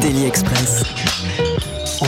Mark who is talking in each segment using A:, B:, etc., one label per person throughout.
A: Daily Express.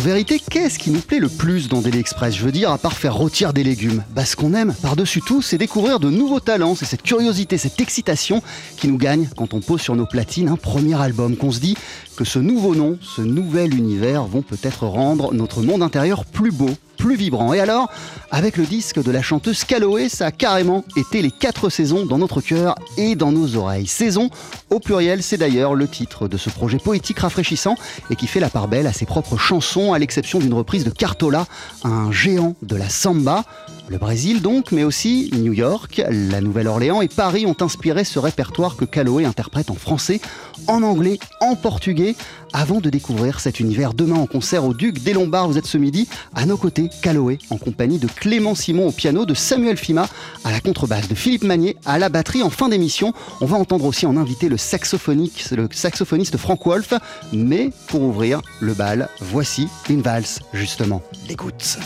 B: Vérité, qu'est-ce qui nous plaît le plus dans Daily Express? Je veux dire, à part faire rôtir des légumes. Bah, ce qu'on aime, par-dessus tout, c'est découvrir de nouveaux talents. C'est cette curiosité, cette excitation qui nous gagne quand on pose sur nos platines un premier album, qu'on se dit que ce nouveau nom, ce nouvel univers vont peut-être rendre notre monde intérieur plus beau, plus vibrant. Et alors, avec le disque de la chanteuse Calloway, ça a carrément été les quatre saisons dans notre cœur et dans nos oreilles. Saison, au pluriel, c'est d'ailleurs le titre de ce projet poétique rafraîchissant et qui fait la part belle à ses propres chansons, à l'exception d'une reprise de Cartola, un géant de la samba. Le Brésil donc, mais aussi New York, la Nouvelle-Orléans et Paris ont inspiré ce répertoire que Calloway interprète en français, en anglais, en portugais, avant de découvrir cet univers demain en concert au Duc des Lombards. Vous êtes ce midi à nos côtés, Calloway, en compagnie de Clément Simon au piano, de Samuel Fima à la contrebasse, de Philippe Magnier à la batterie. En fin d'émission, on va entendre aussi en invité le, saxophoniste Frank Wolf. Mais pour ouvrir le bal, voici une valse, justement. L'écoute.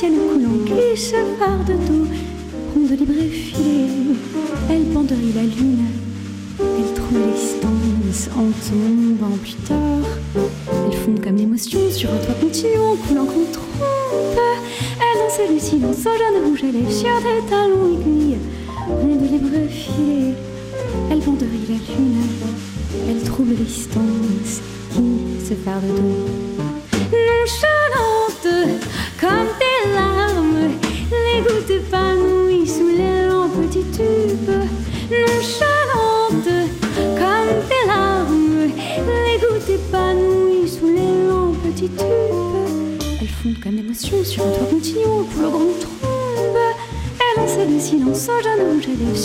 C: Ciel coulant, glisse par de dos, ronde libre et filée. Elle banderie la lune, elle trouve l'existence en tombant plus tard. Elle fonde comme l'émotion sur un toit continuant, coulant comme trompe. Elle danse le silence au jaune rouge élève sur des talons aiguilles, ronde libre et filée. Elle banderie la lune. Elle trouble les distances qui se perdent de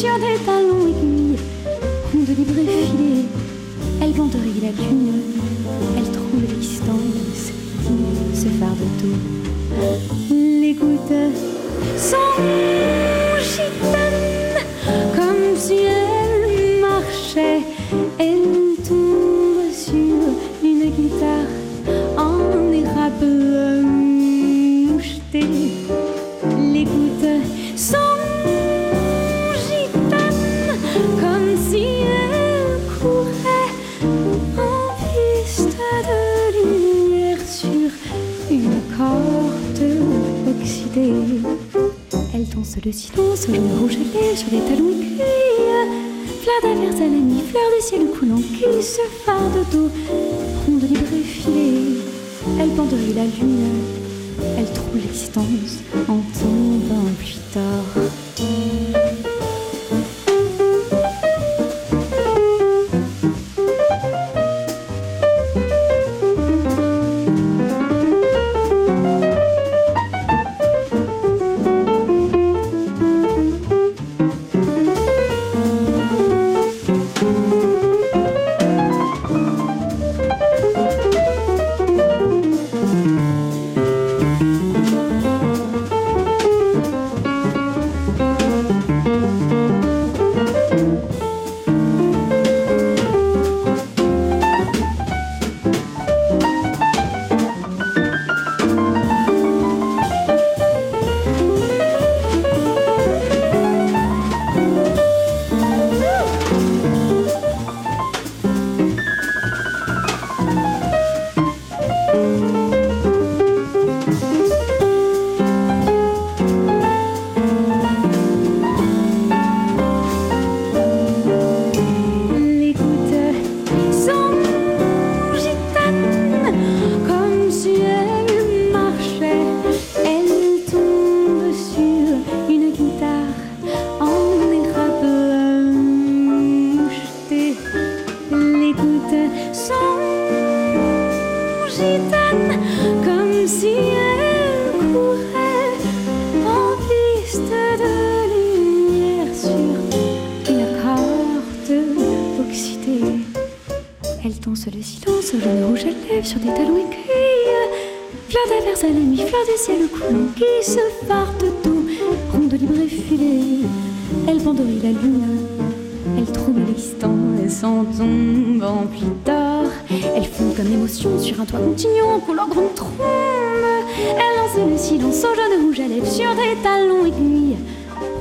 C: sur des talons aiguilles, ronde libre et filée. Elle banderie la lune, elle trouve l'existence qui se farde tout. Les gouttes sont le silence au jaune rouge ailé sur des talons aiguilles. Fleur d'averse à la nuit, fleur du ciel coulant qui se fard de dos. Ronde libre et filée, elle banderie la lune. Elle trouve l'existence en
D: continuant, couleur grande trombe. Elle lance le silence au jaune rouge à lèvres, sur des talons aiguilles,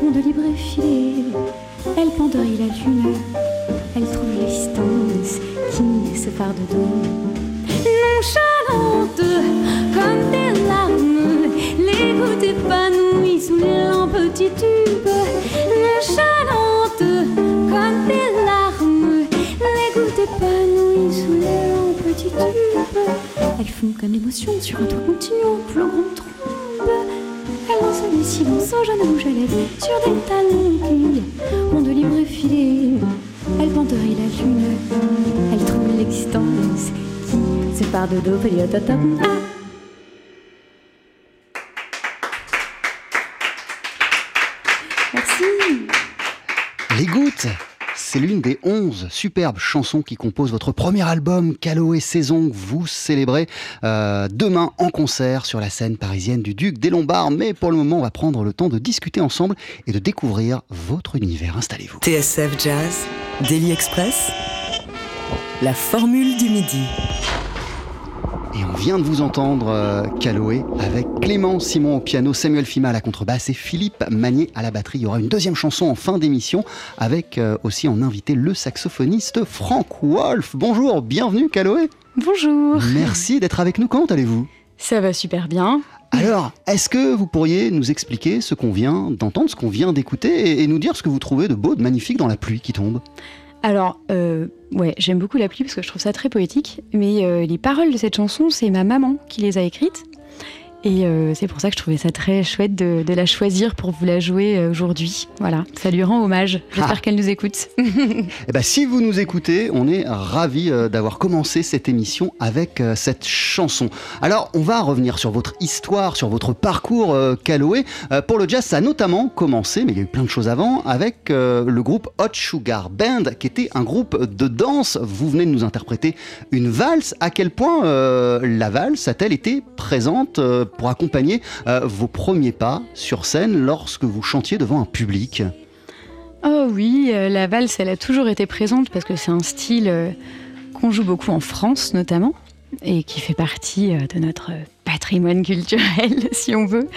D: ronde libre et. Elle banderie la lune, elle trouve l'existence qui se farde d'eau. Nonchalante comme des larmes, les gouttes épanouies sous les lampes. Font comme émotion sur un toit continuant, plus grande trombe. Elle lance le silence au jaune rouge à lèvres sur des talons aiguilles, ronde libre et filée. Elle banderie la lune, elle trouve l'existence qui se part de dos, périodotop.
B: C'est l'une des 11 superbes chansons qui composent votre premier album, Caloé Saison, vous célébrez euh, demain en concert sur la scène parisienne du Duc des Lombards. Mais pour le moment, on va prendre le temps de discuter ensemble et de découvrir votre univers. Installez-vous.
A: TSF Jazz, Daily Express, la formule du midi.
B: Et on vient de vous entendre euh, Caloé avec Clément Simon au piano, Samuel Fima à la contrebasse et Philippe Magnier à la batterie. Il y aura une deuxième chanson en fin d'émission avec euh, aussi en invité le saxophoniste Frank Wolf. Bonjour, bienvenue Caloé.
C: Bonjour.
B: Merci d'être avec nous. Comment allez-vous?
C: Ça va super bien.
B: Alors, est-ce que vous pourriez nous expliquer ce qu'on vient d'entendre, ce qu'on vient d'écouter et, et nous dire ce que vous trouvez de beau, de magnifique dans la pluie qui tombe?
C: Alors, euh, ouais, j'aime beaucoup la pluie parce que je trouve ça très poétique, mais euh, les paroles de cette chanson, c'est ma maman qui les a écrites. Et euh, c'est pour ça que je trouvais ça très chouette de, de la choisir pour vous la jouer euh, aujourd'hui. Voilà, ça lui rend hommage. J'espère
B: Ah.
C: qu'elle nous écoute.
B: Eh ben, si vous nous écoutez, on est ravis euh, d'avoir commencé cette émission avec cette chanson. Alors, on va revenir sur votre histoire, sur votre parcours Calloway. Pour le jazz, ça a notamment commencé, mais il y a eu plein de choses avant, avec le groupe Hot Sugar Band, qui était un groupe de danse. Vous venez de nous interpréter une valse. À quel point euh, la valse a-t-elle été présente pour accompagner euh, vos premiers pas sur scène lorsque vous chantiez devant un public
C: Oh oui, euh, la valse, elle a toujours été présente parce que c'est un style euh, qu'on joue beaucoup en France notamment et qui fait partie de notre patrimoine culturel, si on veut.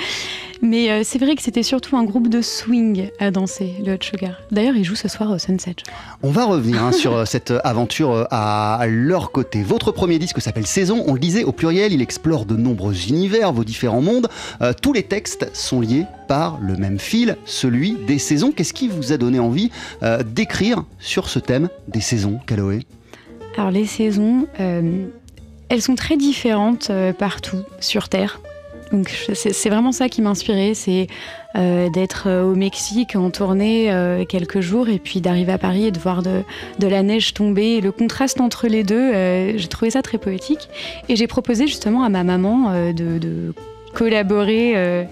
C: Mais euh, c'est vrai que c'était surtout un groupe de swing à danser, le Hot Sugar. D'ailleurs, ils jouent ce soir au Sunset.
B: On va revenir hein, sur euh, cette aventure euh, à leur côté. Votre premier disque s'appelle Saison, on le disait au pluriel, il explore de nombreux univers, vos différents mondes. Euh, tous les textes sont liés par le même fil, celui des saisons. Qu'est-ce qui vous a donné envie euh, d'écrire sur ce thème des saisons, Caloé
C: Alors les saisons, elles sont très différentes partout sur Terre. Donc c'est vraiment ça qui m'a inspirée, c'est euh, d'être euh, au Mexique en tournée euh, quelques jours et puis d'arriver à Paris et de voir de, la neige tomber. Le contraste entre les deux, j'ai trouvé ça très poétique. Et j'ai proposé justement à ma maman de collaborer euh,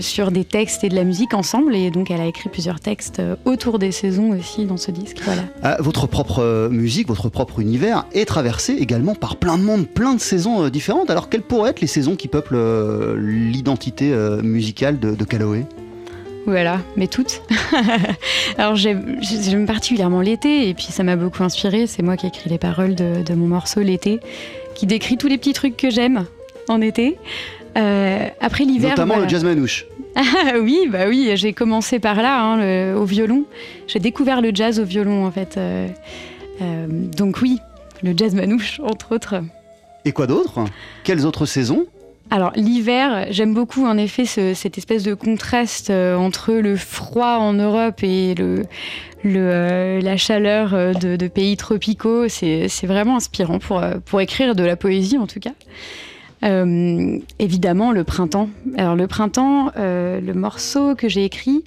C: sur des textes et de la musique ensemble. Et donc elle a écrit plusieurs textes euh, autour des saisons aussi dans ce disque. Voilà.
B: Euh, Votre propre euh, musique, votre propre univers est traversé également par plein de mondes, plein de saisons différentes. Alors quelles pourraient être les saisons qui peuplent l'identité musicale de, de Calloway
C: Voilà, mais toutes. Alors j'aime j'aime particulièrement l'été et puis ça m'a beaucoup inspiré. C'est moi qui ai écrit les paroles de, de mon morceau L'été, qui décrit tous les petits trucs que j'aime en été. Euh, après l'hiver,
B: Notamment
C: voilà.
B: le jazz manouche.
C: Ah oui, bah oui, j'ai commencé par là, hein, le- au violon. J'ai découvert le jazz au violon en fait. Euh, euh, donc oui, le jazz manouche entre autres.
B: Et quoi d'autre? Quelles autres saisons?
C: Alors l'hiver, j'aime beaucoup en effet ce- cette espèce de contraste euh, entre le froid en Europe et le, le, euh, la chaleur de, de pays tropicaux. C'est vraiment inspirant pour, pour écrire de la poésie en tout cas. Euh, évidemment le printemps. Alors le printemps, euh, le morceau que j'ai écrit,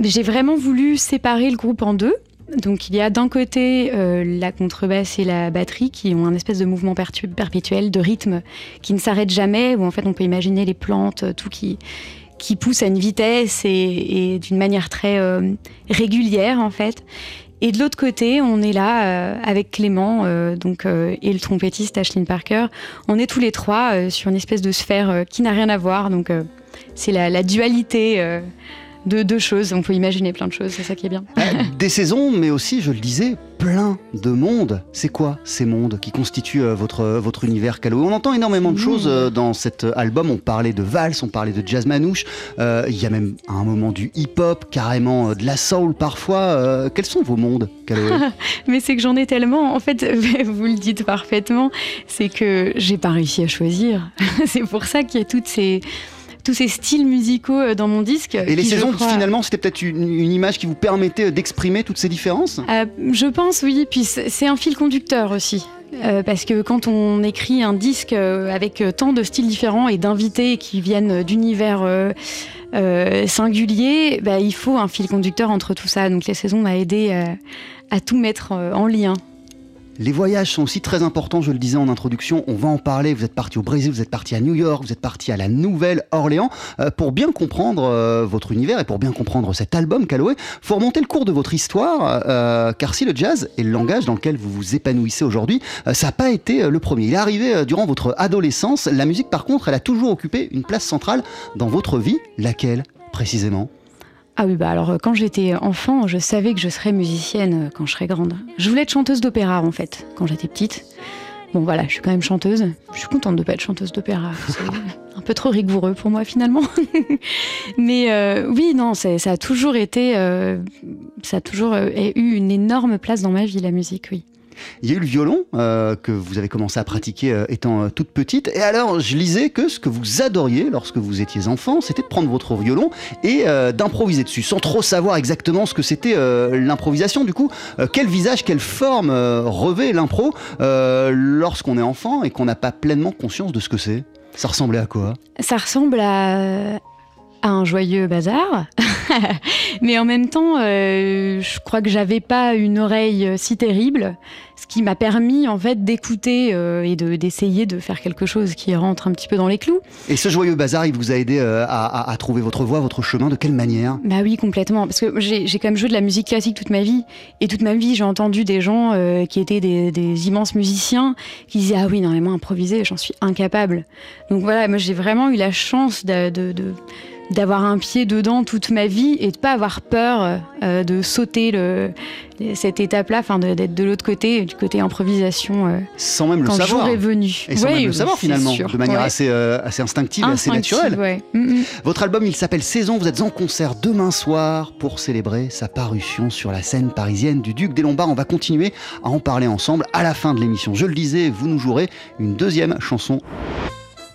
C: j'ai vraiment voulu séparer le groupe en deux. Donc il y a d'un côté euh, la contrebasse et la batterie qui ont un espèce de mouvement perpétuel, de rythme qui ne s'arrête jamais, où en fait on peut imaginer les plantes, tout qui, qui pousse à une vitesse et, et d'une manière très régulière en fait. Et de l'autre côté, on est là avec Clément, donc et le trompettiste Ashlyn Parker. On est tous les trois sur une espèce de sphère qui n'a rien à voir. Donc c'est la, la, dualité de deux choses. On peut imaginer plein de choses, c'est ça qui est bien.
B: Euh, des saisons, mais aussi, je le disais, plein de mondes. C'est quoi ces mondes qui constituent euh, votre, votre univers Calloway On entend énormément de choses euh, dans cet album. On parlait de valse, on parlait de jazz manouche. Il y a même à un moment du hip-hop, carrément de la soul parfois. quels sont vos mondes, Calloway
C: Mais c'est que j'en ai tellement. En fait, vous le dites parfaitement. C'est que j'ai pas réussi à choisir. c'est pour ça qu'il y a toutes ces tous ces styles musicaux euh, dans mon disque.
B: Et les saisons, finalement, c'était peut-être une, image qui vous permettait d'exprimer toutes ces différences?
C: Euh, Je pense, oui. Puis c'est un fil conducteur aussi. Euh, parce que quand on écrit un disque avec tant de styles différents et d'invités qui viennent d'univers singuliers, bah, il faut un fil conducteur entre tout ça. Donc les saisons m'ont aidé à tout mettre en lien.
B: Les voyages sont aussi très importants, je le disais en introduction, on va en parler, vous êtes parti au Brésil, vous êtes parti à New York, vous êtes parti à la Nouvelle-Orléans. Euh, pour bien comprendre euh, votre univers et pour bien comprendre cet album Calloway, faut remonter le cours de votre histoire, euh, car si le jazz est le langage dans lequel vous vous épanouissez aujourd'hui, ça n'a pas été le premier. Il est arrivé durant votre adolescence, la musique par contre, elle a toujours occupé une place centrale dans votre vie, laquelle précisément?
C: Ah oui, bah alors euh, quand j'étais enfant, je savais que je serais musicienne euh, quand je serais grande. Je voulais être chanteuse d'opéra en fait, quand j'étais petite. Bon voilà, je suis quand même chanteuse. Je suis contente de pas être chanteuse d'opéra. C'est un peu trop rigoureux pour moi finalement. Mais euh, oui, non, ça a toujours été, ça a toujours eu une énorme place dans ma vie la musique, oui.
B: Il y a eu le violon euh, que vous avez commencé à pratiquer euh, étant euh, toute petite. Et alors, je lisais que ce que vous adoriez lorsque vous étiez enfant, c'était de prendre votre violon et d'improviser dessus, sans trop savoir exactement ce que c'était l'improvisation. Du coup, quel visage, quelle forme revêt l'impro lorsqu'on est enfant et qu'on n'a pas pleinement conscience de ce que c'est? Ça ressemblait à quoi?
C: Ça ressemble à un joyeux bazar. Mais en même temps, euh, je crois que j'avais pas une oreille si terrible, ce qui m'a permis en fait d'écouter euh, et d'essayer de, faire quelque chose qui rentre un petit peu dans les clous.
B: Et ce joyeux bazar, il vous a aidé euh, à, trouver votre voie, votre chemin. De quelle manière?
C: Bah oui, complètement. Parce que j'ai quand même joué de la musique classique toute ma vie, et toute ma vie, j'ai entendu des gens qui étaient des, immenses musiciens qui disaient ah oui, non mais moi improviser, j'en suis incapable. Donc voilà, moi j'ai vraiment eu la chance de d'avoir un pied dedans toute ma vie et de pas avoir peur euh, de sauter le, cette étape-là, enfin d'être de l'autre côté, du côté improvisation. Euh,
B: sans même le
C: quand
B: savoir.
C: Le jour est venu.
B: Et sans même le savoir finalement, de manière assez, euh, assez instinctive, assez naturelle.
C: Mm, mm.
B: Votre album, il s'appelle Saison. Vous êtes en concert demain soir pour célébrer sa parution sur la scène parisienne du Duc des Lombards. On va continuer à en parler ensemble à la fin de l'émission. Je le disais, vous nous jouerez une deuxième chanson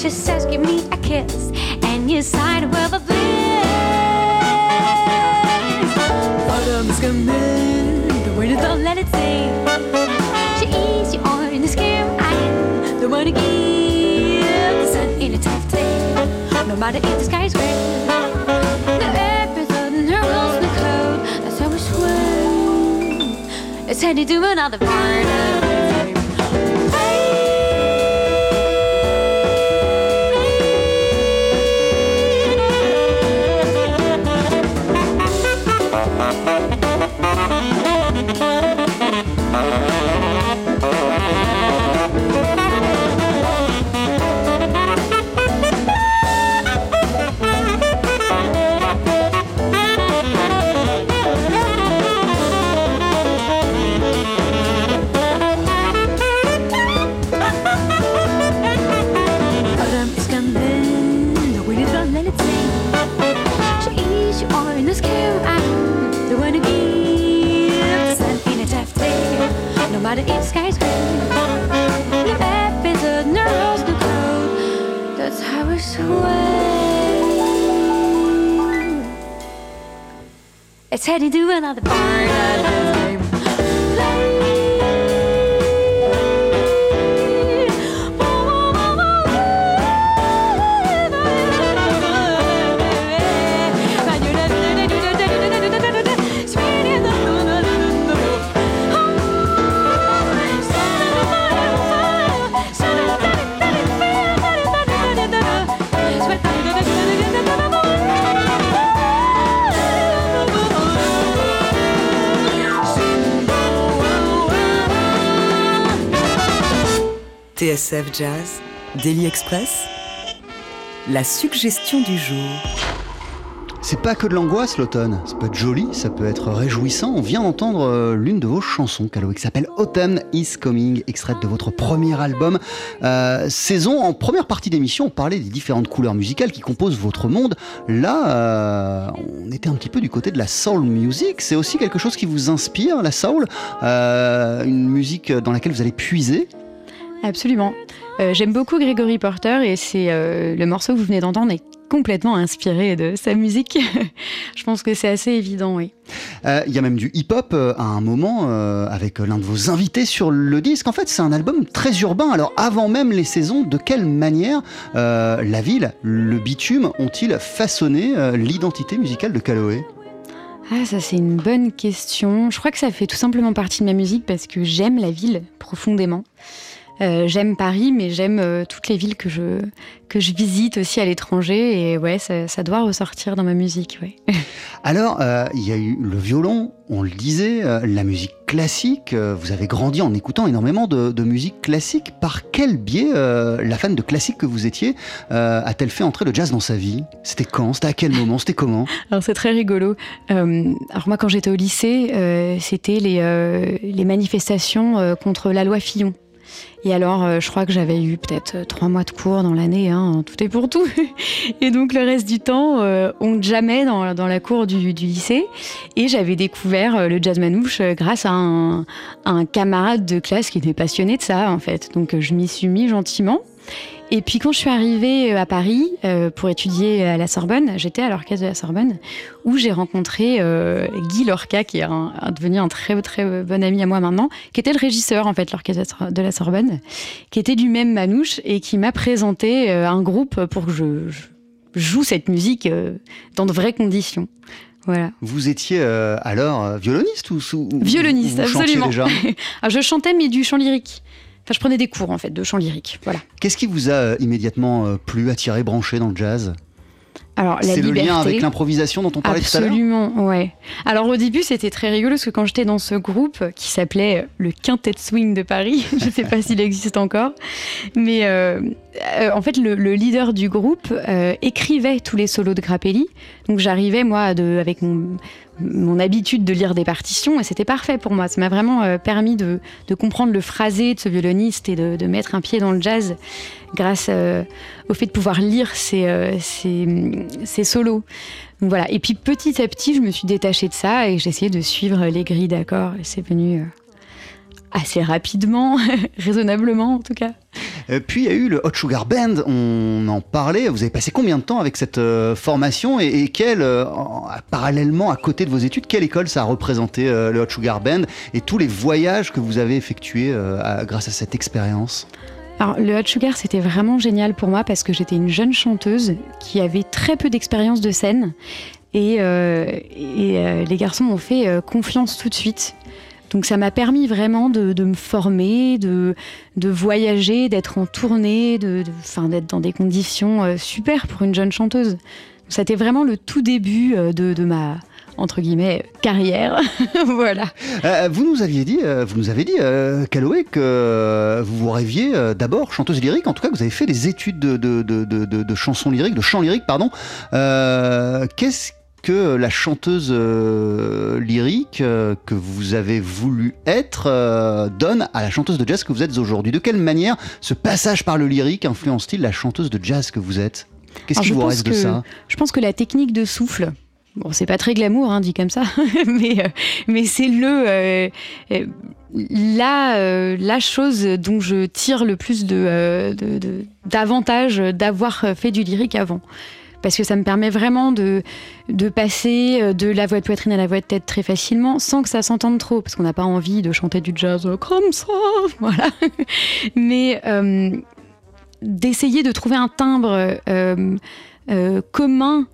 D: She says, Give me a kiss, and you sign a world of bliss. Autumn's coming, the winter don't let it stay. She is your orange skin, I am the one who gives. Sun in a tough day, no matter if the sky's gray. The earth is on her rules, the code, that's how we swim. It's headed to another part of naar de skyscraper. The app is a nervous the code. That's how I sway. It's heading to another part.
A: TSF Jazz, Daily Express, la suggestion du jour.
B: C'est pas que de l'angoisse l'automne, ça peut être joli, ça peut être réjouissant. On vient d'entendre euh, l'une de vos chansons, Calloway, qui s'appelle Autumn is Coming, extraite de votre premier album. Euh, saison, en première partie d'émission, on parlait des différentes couleurs musicales qui composent votre monde. Là, euh, on était un petit peu du côté de la soul music. C'est aussi quelque chose qui vous inspire, la soul Une musique dans laquelle vous allez puiser
C: Absolument. Euh, J'aime beaucoup Gregory Porter et c'est euh, le morceau que vous venez d'entendre est complètement inspiré de sa musique. Je pense que c'est assez évident, oui.
B: Euh, Il y a même du hip-hop à un moment avec l'un de vos invités sur le disque. En fait, c'est un album très urbain. Alors, avant même les saisons, de quelle manière la ville, le bitume, ont-ils façonné l'identité musicale de Calloway
C: Ah, ça c'est une bonne question. Je crois que ça fait tout simplement partie de ma musique parce que j'aime la ville profondément. Euh, j'aime Paris, mais j'aime euh, toutes les villes que je, que je visite aussi à l'étranger. Et ouais, ça, ça doit ressortir dans ma musique. Ouais.
B: Alors, euh, il y a eu le violon, on le disait, la musique classique. vous avez grandi en écoutant énormément de, de musique classique. Par quel biais la fan de classique que vous étiez a-t-elle fait entrer le jazz dans sa vie? C'était quand? C'était à quel moment? C'était comment?
C: Alors c'est très rigolo. Alors moi quand j'étais au lycée, c'était les, les manifestations contre la loi Fillon. Et alors, euh, je crois que j'avais eu peut-être euh, trois mois de cours dans l'année, hein, tout est pour tout. Et donc le reste du temps, euh, on jamais dans, la cour du, lycée. Et j'avais découvert le jazz manouche grâce à un, à un camarade de classe qui était passionné de ça, en fait. Donc je m'y suis mis gentiment. Et puis quand je suis arrivée euh, à Paris euh, pour étudier à la Sorbonne, j'étais à l'orchestre de la Sorbonne où j'ai rencontré euh, Guy Lorca, qui est un- un- devenu un très très bon ami à moi maintenant, qui était le régisseur en fait de l'orchestre de la Sorbonne, qui était du même manouche et qui m'a présenté un groupe pour que je, je joue cette musique dans de vraies conditions. Voilà.
B: Vous étiez euh, alors violoniste ou, ou-
C: Violoniste,
B: ou vous chantiez
C: absolument.
B: déjà?
C: Ah, je chantais mais du chant lyrique. Enfin, je prenais des cours en fait de chant lyrique. Voilà.
B: Qu'est-ce qui vous a euh, immédiatement euh, plu, attiré, branché dans le jazz?
C: Alors la
B: C'est le lien avec l'improvisation dont on parlait tout à l'heure?
C: Absolument, ouais. Alors au début, c'était très rigolo parce que quand j'étais dans ce groupe qui s'appelait euh, le Quintet Swing de Paris, je ne sais pas s'il existe encore, mais euh, euh, en fait, le, le leader du groupe euh, écrivait tous les solos de Grappelli. Donc j'arrivais, moi, de, avec mon, mon habitude de lire des partitions et c'était parfait pour moi. Ça m'a vraiment euh, permis de, de comprendre le phrasé de ce violoniste et de, de mettre un pied dans le jazz grâce euh, au fait de pouvoir lire ses, euh, ses- ses solos. Donc voilà. Et puis petit à petit, je me suis détachée de ça et essayé de suivre les grilles d'accords. Et c'est venu assez rapidement, raisonnablement en tout cas.
B: Euh, Puis il y a eu le Hot Sugar Band, on en parlait. Vous avez passé combien de temps avec cette euh, formation et, et quelle, euh, en- parallèlement à côté de vos études, quelle école ça a représenté euh, le Hot Sugar Band et tous les voyages que vous avez effectués à- grâce à cette expérience?
E: Alors, le Hot Sugar, c'était vraiment génial pour moi parce que j'étais une jeune chanteuse qui avait très peu d'expérience de scène. Et, et, les garçons m'ont fait confiance tout de suite. Donc ça m'a permis vraiment de, me former, de, de voyager, d'être en tournée, de, de- d'être dans des conditions euh, super pour une jeune chanteuse. C'était vraiment le tout début euh, de, de ma entre guillemets carrière. voilà.
B: Euh, vous nous aviez dit, euh, vous nous avez dit, euh, que euh, vous rêviez d'abord chanteuse lyrique. En tout cas, vous avez fait des études de, de, de, de- chansons lyriques, de chant lyrique, pardon. Qu'est-ce que la chanteuse euh, lyrique euh, que vous avez voulu être euh, donne à la chanteuse de jazz que vous êtes aujourd'hui De quelle manière ce passage par le lyrique influence-t-il la chanteuse de jazz que vous êtes? Qu'est-ce qui vous reste de ça?
E: Je pense que la technique de souffle, bon, c'est pas très glamour, hein, dit comme ça, mais, mais c'est le. la, euh, la chose dont je tire le plus euh, de- d'avantage d'avoir fait du lyrique avant. Parce que ça me permet vraiment de, de passer euh, de la voix de poitrine à la voix de tête très facilement sans que ça s'entende trop. Parce qu'on n'a pas envie de chanter du jazz euh, comme ça. Voilà. Mais euh, d'essayer de trouver un timbre euh, euh, commun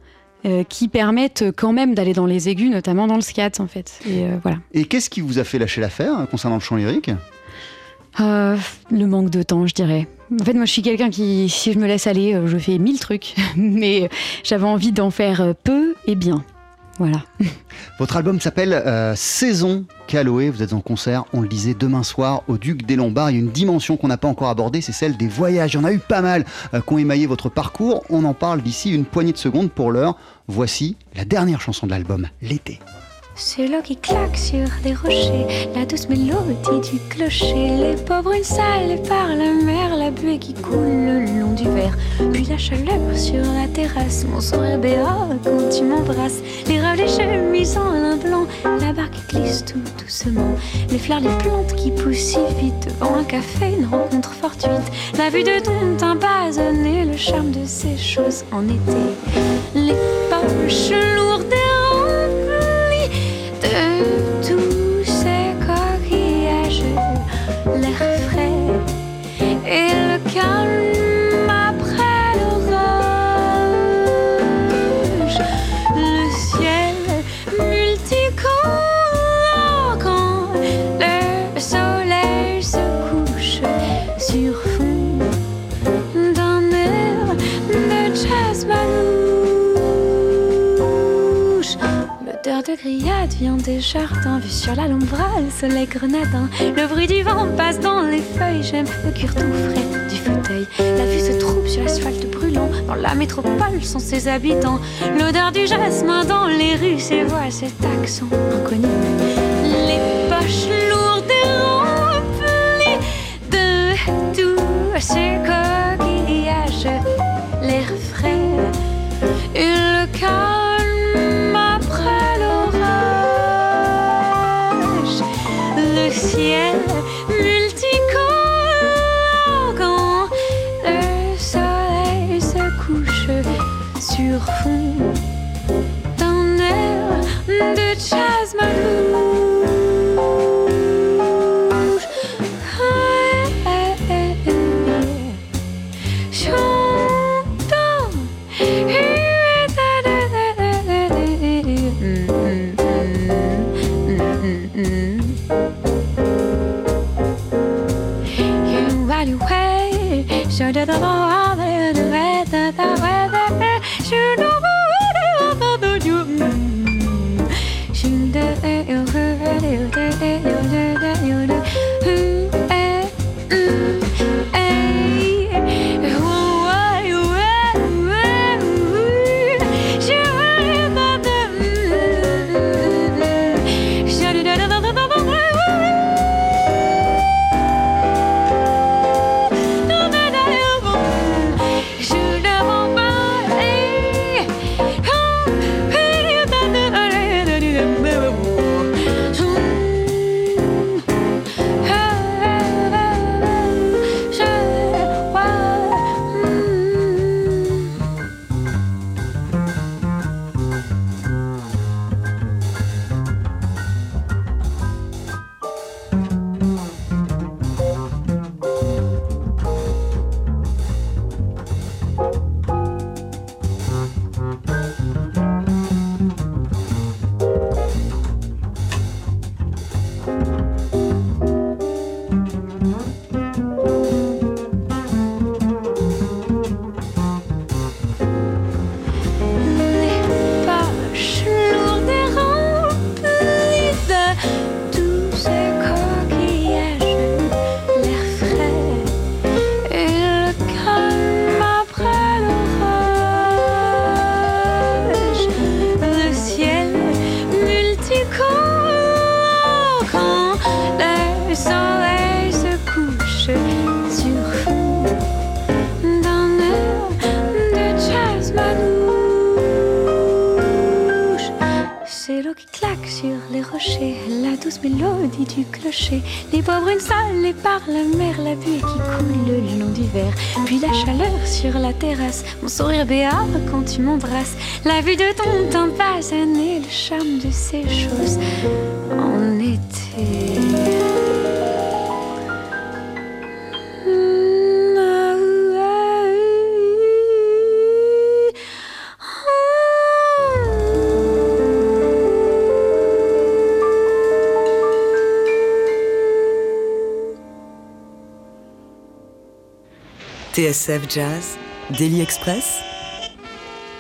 E: euh, qui permette quand même d'aller dans les aigus, notamment dans le scat en fait. Et euh, voilà.
B: Et qu'est-ce qui vous a fait lâcher l'affaire concernant le chant lyrique?
E: Euh, le manque de temps, je dirais. En fait, moi, je suis quelqu'un qui, si je me laisse aller, euh, je fais mille trucs, mais j'avais envie d'en faire euh, peu et bien. Voilà.
B: Votre album s'appelle euh, Saison Calloway. Vous êtes en concert, on le disait, demain soir au Duc des Lombards. Il y a une dimension qu'on n'a pas encore abordée, c'est celle des voyages. Il y en a eu pas mal euh, qui ont émaillé votre parcours. On en parle d'ici une poignée de secondes pour l'heure. Voici la dernière chanson de l'album, L'été.
C: L'eau qui claque sur des rochers, la douce mélodie du clocher, les pauvres une salle par la mer, la buée qui coule le long du verre, puis la chaleur sur la terrasse, mon sourire béat quand tu m'embrasses, les rêves, les chemises en lin blanc, la barque qui glisse tout doucement, les fleurs, les plantes qui poussent si vite devant un café, une rencontre fortuite, la vue de ton teint basonné, le charme de ces choses en été, les poches des jardins, vue sur la lombrale, soleil grenadin. Le bruit du vent passe dans les feuilles, j'aime le cuir tout frais du fauteuil. La vue se trouve sur l'asphalte brûlant, dans la métropole sans ses habitants. L'odeur du jasmin dans les rues, ses voix, cet accent inconnu.
D: Mélodie du clocher. Les pauvres une salle par la mer, la buée qui coule le long du verre. Puis la chaleur sur la terrasse, mon sourire béat quand tu m'embrasses. La vue de ton teint basané, le charme de ces choses en été.
A: TSF Jazz, Daily Express,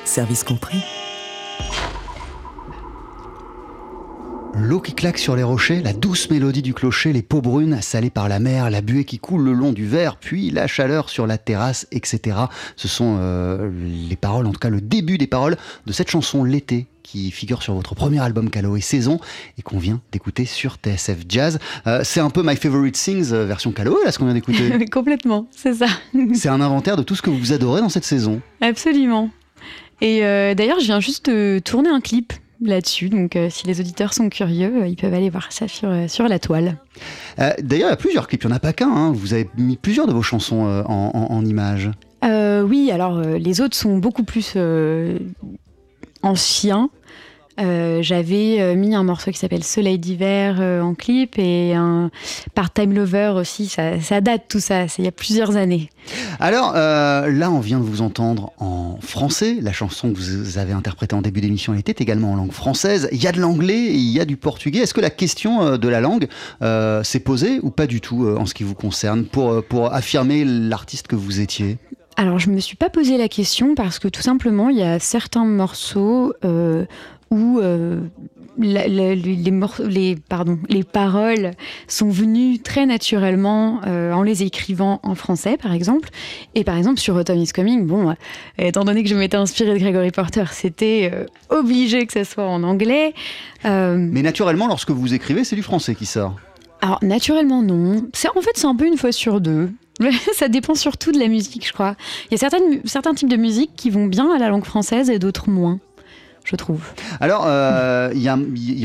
A: service compris.
B: L'eau qui claque sur les rochers, la douce mélodie du clocher, les peaux brunes salées par la mer, la buée qui coule le long du verre, puis la chaleur sur la terrasse, etc. Ce sont euh, les paroles, en tout cas le début des paroles de cette chanson L'été qui figure sur votre premier album Calloway Saison et qu'on vient d'écouter sur TSF Jazz. Euh, c'est un peu My Favorite Things euh, version Calloway, là, ce qu'on vient d'écouter.
C: Complètement, c'est ça.
B: c'est un inventaire de tout ce que vous adorez dans cette saison.
C: Absolument. Et d'ailleurs, je viens juste de tourner un clip là-dessus. Donc, euh, si les auditeurs sont curieux, euh, ils peuvent aller voir ça sur, euh, sur la toile.
B: D'ailleurs, il y a plusieurs clips, il n'y en a pas qu'un. Hein. Vous avez mis plusieurs de vos chansons en, en, images.
C: oui, alors les autres sont beaucoup plus anciens. Euh, j'avais euh, mis un morceau qui s'appelle Soleil d'hiver euh, en clip et un Part-Time Lover aussi. Ça, date tout ça, il y a plusieurs années.
B: Alors là, on vient de vous entendre en français. La chanson que vous avez interprétée en début d'émission était également en langue française. Il y a de l'anglais il y a du portugais. Est-ce que la question de la langue s'est posée ou pas du tout en ce qui vous concerne pour, pour affirmer l'artiste que vous étiez?
C: Alors, je ne me suis pas posé la question parce que tout simplement, il y a certains morceaux où euh, les, les, pardon, les paroles sont venues très naturellement euh, en les écrivant en français, par exemple. Et par exemple, sur Autumn is Coming, bon, euh, étant donné que je m'étais inspirée de Gregory Porter, c'était obligé que ça soit en anglais.
B: Mais naturellement, lorsque vous écrivez, c'est du français qui sort
C: alors naturellement non. En fait c'est un peu une fois sur deux. ça dépend surtout de la musique, je crois. Il y a certaines, certains types de musique qui vont bien à la langue française et d'autres moins je trouve.
B: Alors, euh, il y, a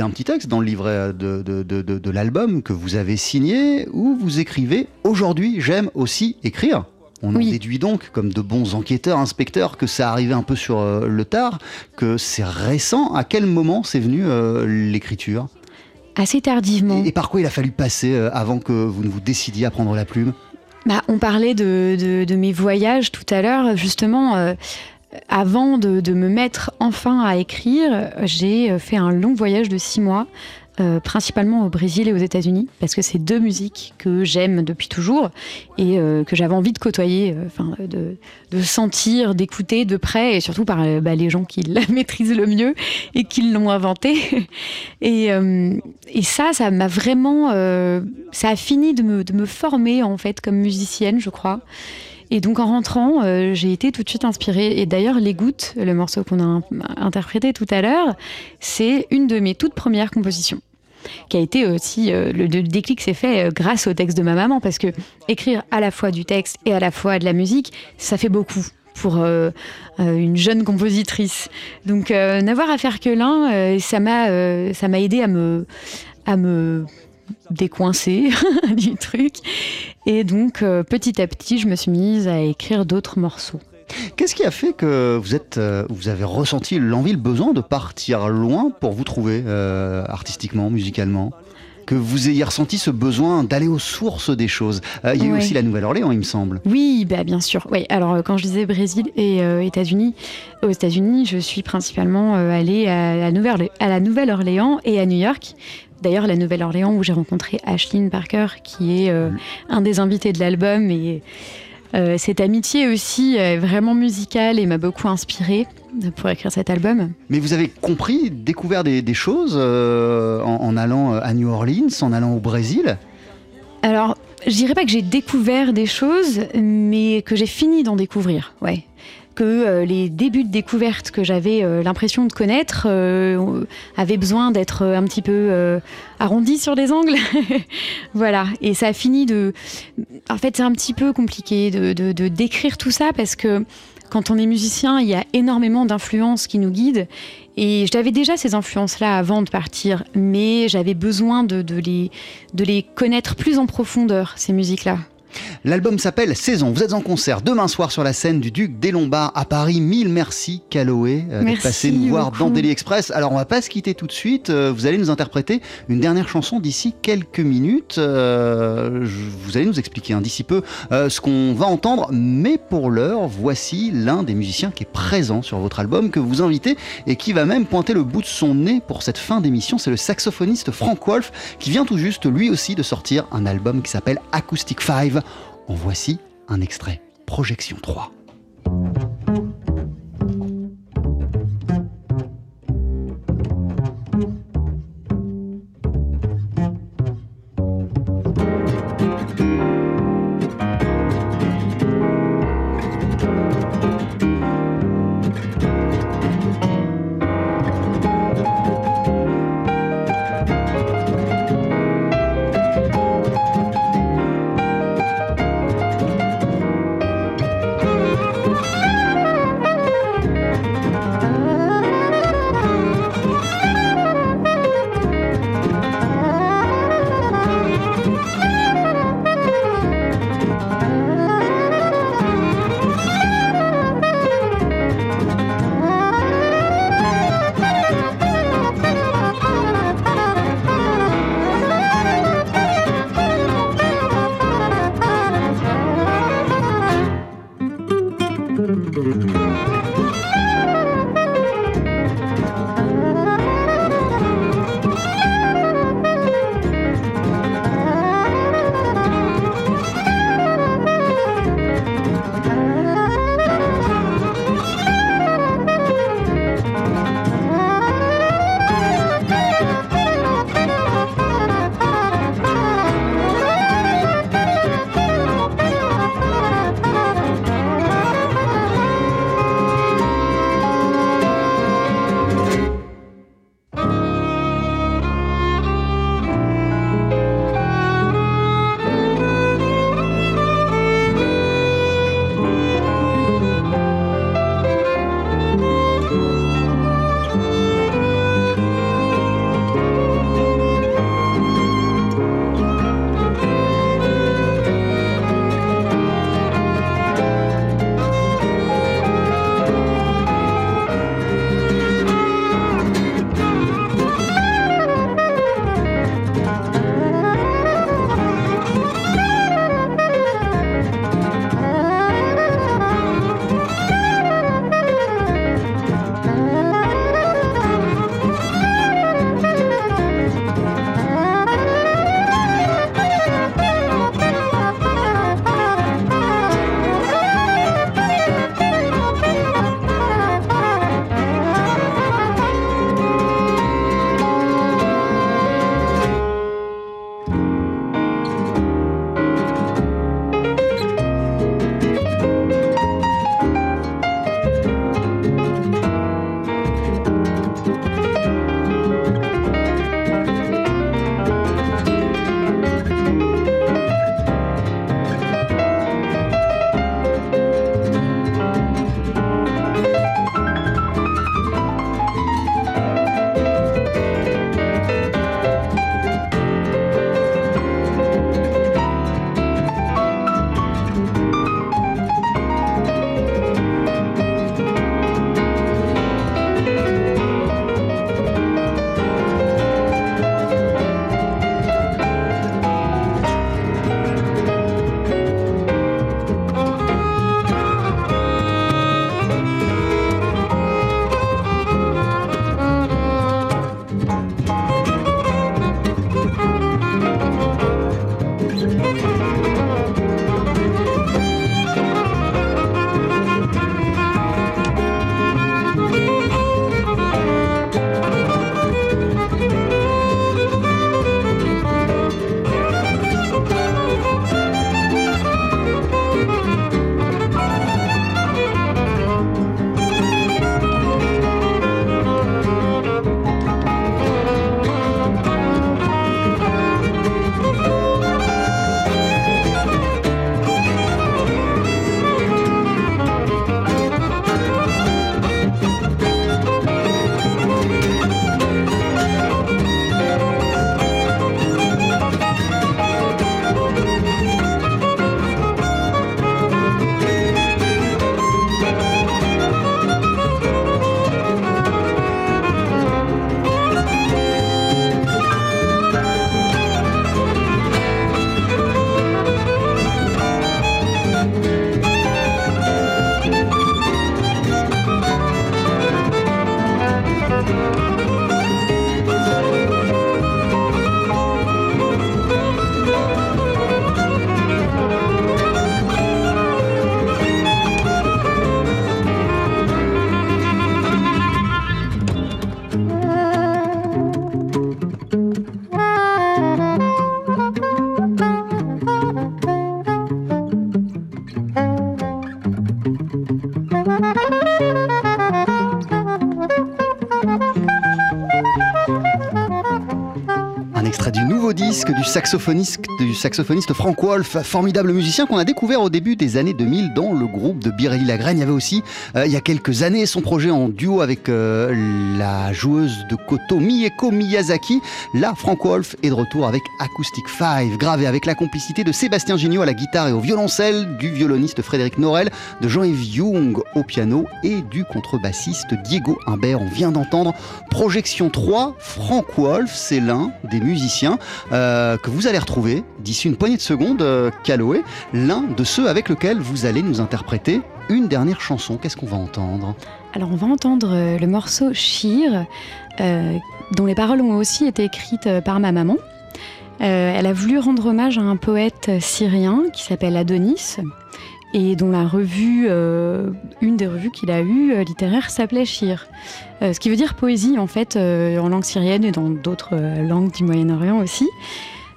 B: un petit texte dans le livret de, de, l'album que vous avez signé où vous écrivez Aujourd'hui, j'aime aussi écrire. On en déduit donc, comme de bons enquêteurs, inspecteurs, que ça arrivait un peu sur euh, le tard, que c'est récent. À quel moment c'est venu euh, l'écriture?
C: Assez tardivement.
B: Et, par quoi il a fallu passer avant que vous ne vous décidiez à prendre la plume?
C: Bah, on parlait de, mes voyages tout à l'heure. Justement, avant de, me mettre enfin à écrire, j'ai euh, fait un long voyage de six mois, euh, principalement au Brésil et aux États-Unis, parce que c'est deux musiques que j'aime depuis toujours et euh, que j'avais envie de côtoyer, enfin de, sentir, d'écouter de près, et surtout par bah, les gens qui la maîtrisent le mieux et qui l'ont inventé. et, et, ça, ça m'a vraiment, ça a fini de me, de me former en fait comme musicienne, je crois. Et donc en rentrant, euh, j'ai été tout de suite inspirée. Et d'ailleurs, Les Gouttes, le morceau qu'on a interprété tout à l'heure, c'est une de mes toutes premières compositions qui a été aussi euh, le, déclic s'est fait euh, grâce au texte de ma maman parce que écrire à la fois du texte et à la fois de la musique ça fait beaucoup pour une jeune compositrice donc n'avoir à faire que l'un ça m'a ça m'a aidé à me à me décoincée du truc. Et donc, euh, petit à petit, je me suis mise à écrire d'autres morceaux.
B: Qu'est-ce qui a fait que vous, êtes, euh, vous avez ressenti l'envie, le besoin de partir loin pour vous trouver euh, artistiquement, musicalement? Que vous ayez ressenti ce besoin d'aller aux sources des choses. il y a eu aussi la Nouvelle-Orléans, il me semble.
C: Oui, bah, bien sûr. Oui. Alors, quand je disais Brésil et États-Unis, aux États-Unis, je suis principalement allée à la Nouvelle-Orléans et à New York d'ailleurs la Nouvelle-Orléans où j'ai rencontré Ashlyn Parker, qui est euh, un des invités de l'album. Et euh, cette amitié aussi est vraiment musicale et m'a beaucoup inspirée pour écrire cet album.
B: Mais vous avez compris, découvert des, des choses euh, en, en allant à New Orleans, en allant au Brésil?
C: Alors, je dirais pas que j'ai découvert des choses, mais que j'ai fini d'en découvrir, ouais. Que euh, les débuts de découverte que j'avais euh, l'impression de connaître euh, avaient besoin d'être un petit peu arrondis sur les angles. voilà. Et ça a fini de. En fait, c'est un petit peu compliqué de, décrire tout ça parce que quand on est musicien, il y a énormément d'influences qui nous guident. Et j'avais déjà ces influences-là avant de partir, mais j'avais besoin de, de les, de les connaître plus en profondeur, ces musiques-là.
B: L'album s'appelle Saison. Vous êtes en concert demain soir sur la scène du Duc des Lombards à Paris. Mille merci, Caloé, euh, d'être passé nous voir
C: beaucoup.
B: dans Daily Express. Alors, on va pas se quitter tout de suite. Euh, Vous allez nous interpréter une dernière chanson d'ici quelques minutes. Euh, vous allez nous expliquer hein, d'ici peu euh, ce qu'on va entendre. Mais pour l'heure, voici l'un des musiciens qui est présent sur votre album, que vous invitez et qui va même pointer le bout de son nez pour cette fin d'émission. C'est le saxophoniste Frank Wolf qui vient tout juste lui aussi de sortir un album qui s'appelle Acoustic 5. En voici un extrait. Projection 3. Saxophoniste, du saxophoniste Frank Wolf, formidable musicien qu'on a découvert au début des années 2000 dans le groupe de Birelli Lagrène. Il y avait aussi, euh, il y a quelques années, son projet en duo avec euh, la joueuse de koto Mieko Miyazaki. Là, Frank Wolf est de retour avec Acoustic 5, gravé avec la complicité de Sébastien Gignot à la guitare et au violoncelle, du violoniste Frédéric Norel, de Jean-Yves Young au piano et du contrebassiste Diego Imbert. On vient d'entendre Projection 3, Frank Wolf, c'est l'un des musiciens euh, vous allez retrouver d'ici une poignée de secondes, euh, Caloé, l'un de ceux avec lequel vous allez nous interpréter une dernière chanson. Qu'est-ce qu'on va entendre?
F: Alors on va entendre euh, le morceau Shir, euh, dont les paroles ont aussi été écrites euh, par ma maman. Elle a voulu rendre hommage à un poète syrien qui s'appelle Adonis et dont la revue, une des revues qu'il a eues littéraires s'appelait Shir. Ce qui veut dire poésie en fait en langue syrienne et dans d'autres langues du Moyen-Orient aussi.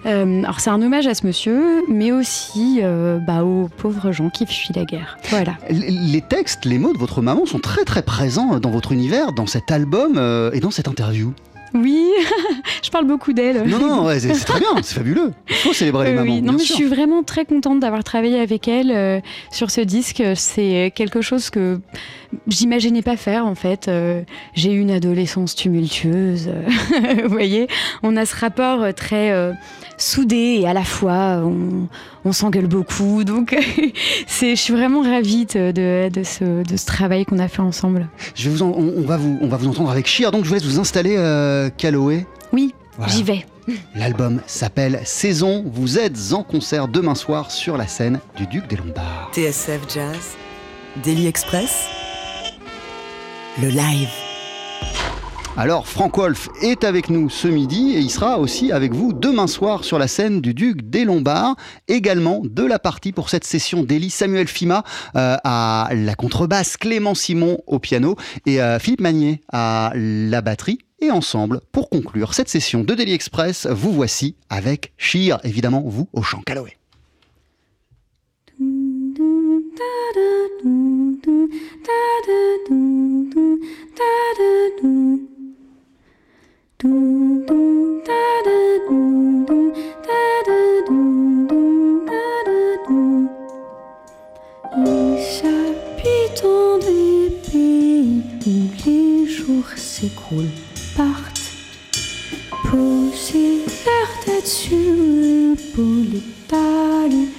F: Euh, alors c'est un hommage à ce monsieur, mais aussi euh, bah, aux pauvres gens qui fuient la guerre. Voilà.
B: Les textes, les mots de votre maman sont très très présents dans votre univers, dans cet album euh, et dans cette interview.
F: Oui, je parle beaucoup d'elle.
B: Non, non, ouais, c'est très bien, c'est fabuleux. Il faut célébrer les mamans.
F: oui. Non, mais je suis vraiment très contente d'avoir travaillé avec elle euh, sur ce disque. C'est quelque chose que j'imaginais pas faire en fait. Euh, J'ai eu une adolescence tumultueuse. Vous voyez, on a ce rapport très euh, soudé et à la fois on, on s'engueule beaucoup. Donc, c'est, je suis vraiment ravie de, ce, de ce travail qu'on a fait ensemble.
B: Je vais vous en- on, on va vous, on va vous entendre avec Chir, donc je vous laisse vous installer, euh, Caloé.
F: Oui,
B: Voilà.
F: j'y vais.
B: L'album s'appelle Saison. Vous êtes en concert demain soir sur la scène du Duc des Lombards.
A: TSF Jazz, Daily Express, le live.
B: Alors, Frank Wolf est avec nous ce midi et il sera aussi avec vous demain soir sur la scène du Duc des Lombards. Également de la partie pour cette session d'Elie Samuel Fima euh, à la contrebasse, Clément Simon au piano et euh, Philippe Magnier à la batterie. Et ensemble, pour conclure cette session de Daily Express, vous voici avec Shir, évidemment vous au chant Calloway.
C: Poser leur tête sur l'épaule des talus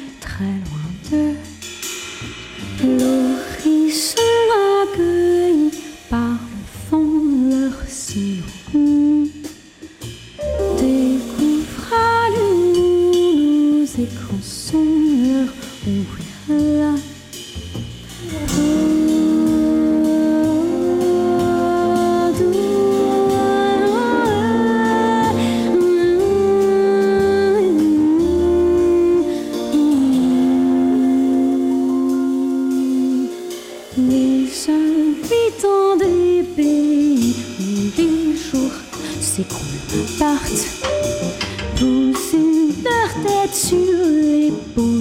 C: écrans sont leur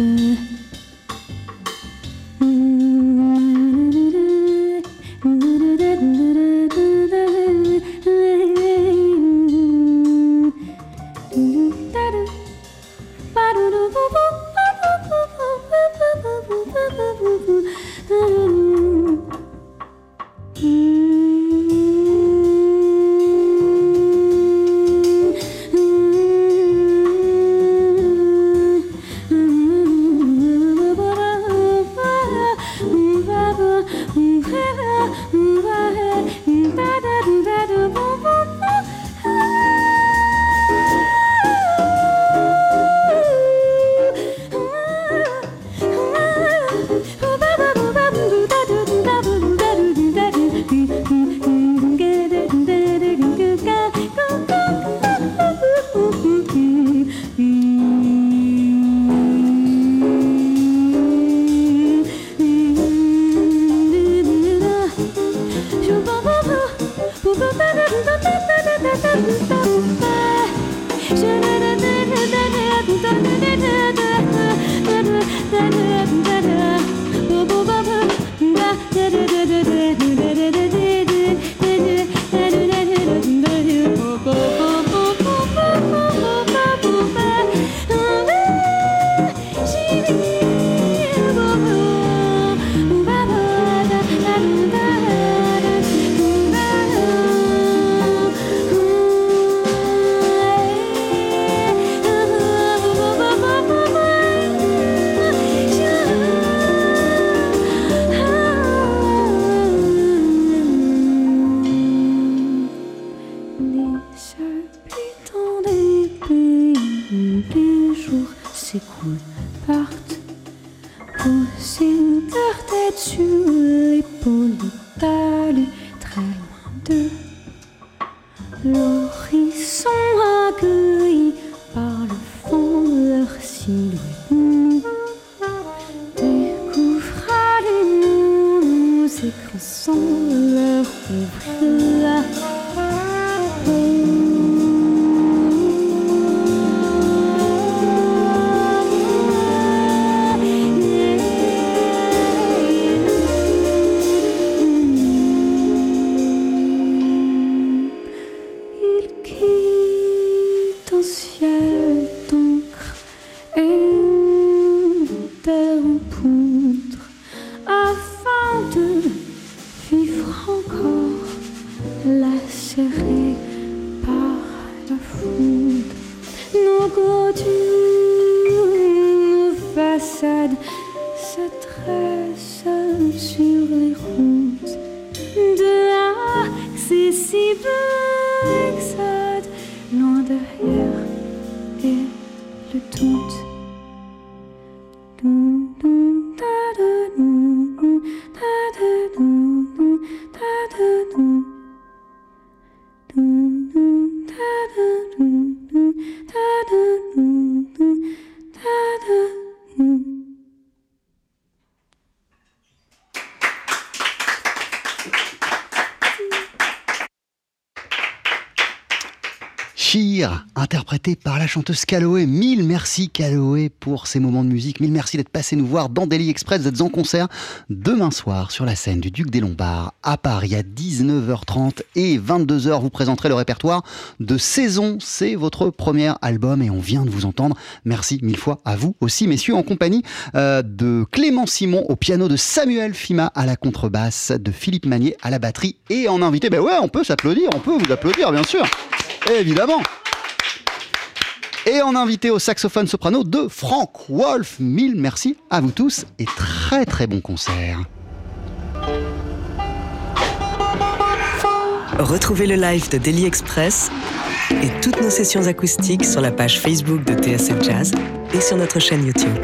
C: Mm-hmm. se trace sur les routes de accessible exode, loin derrière et le
B: tout. Par la chanteuse Calloway. Mille merci Calloway pour ces moments de musique. Mille merci d'être passé nous voir dans Daily Express. Vous êtes en concert demain soir sur la scène du Duc des Lombards à Paris à 19h30 et 22h. Vous présenterez le répertoire de Saison. C'est votre premier album et on vient de vous entendre. Merci mille fois à vous aussi, messieurs, en compagnie euh, de Clément Simon au piano, de Samuel Fima à la contrebasse, de Philippe Magnier à la batterie et en invité. Ben ouais, on peut s'applaudir, on peut vous applaudir, bien sûr. Évidemment. Et en invité au saxophone soprano de Frank Wolf. Mille merci à vous tous et très très bon concert.
A: Retrouvez le live de Daily Express et toutes nos sessions acoustiques sur la page Facebook de TSF Jazz et sur notre chaîne YouTube.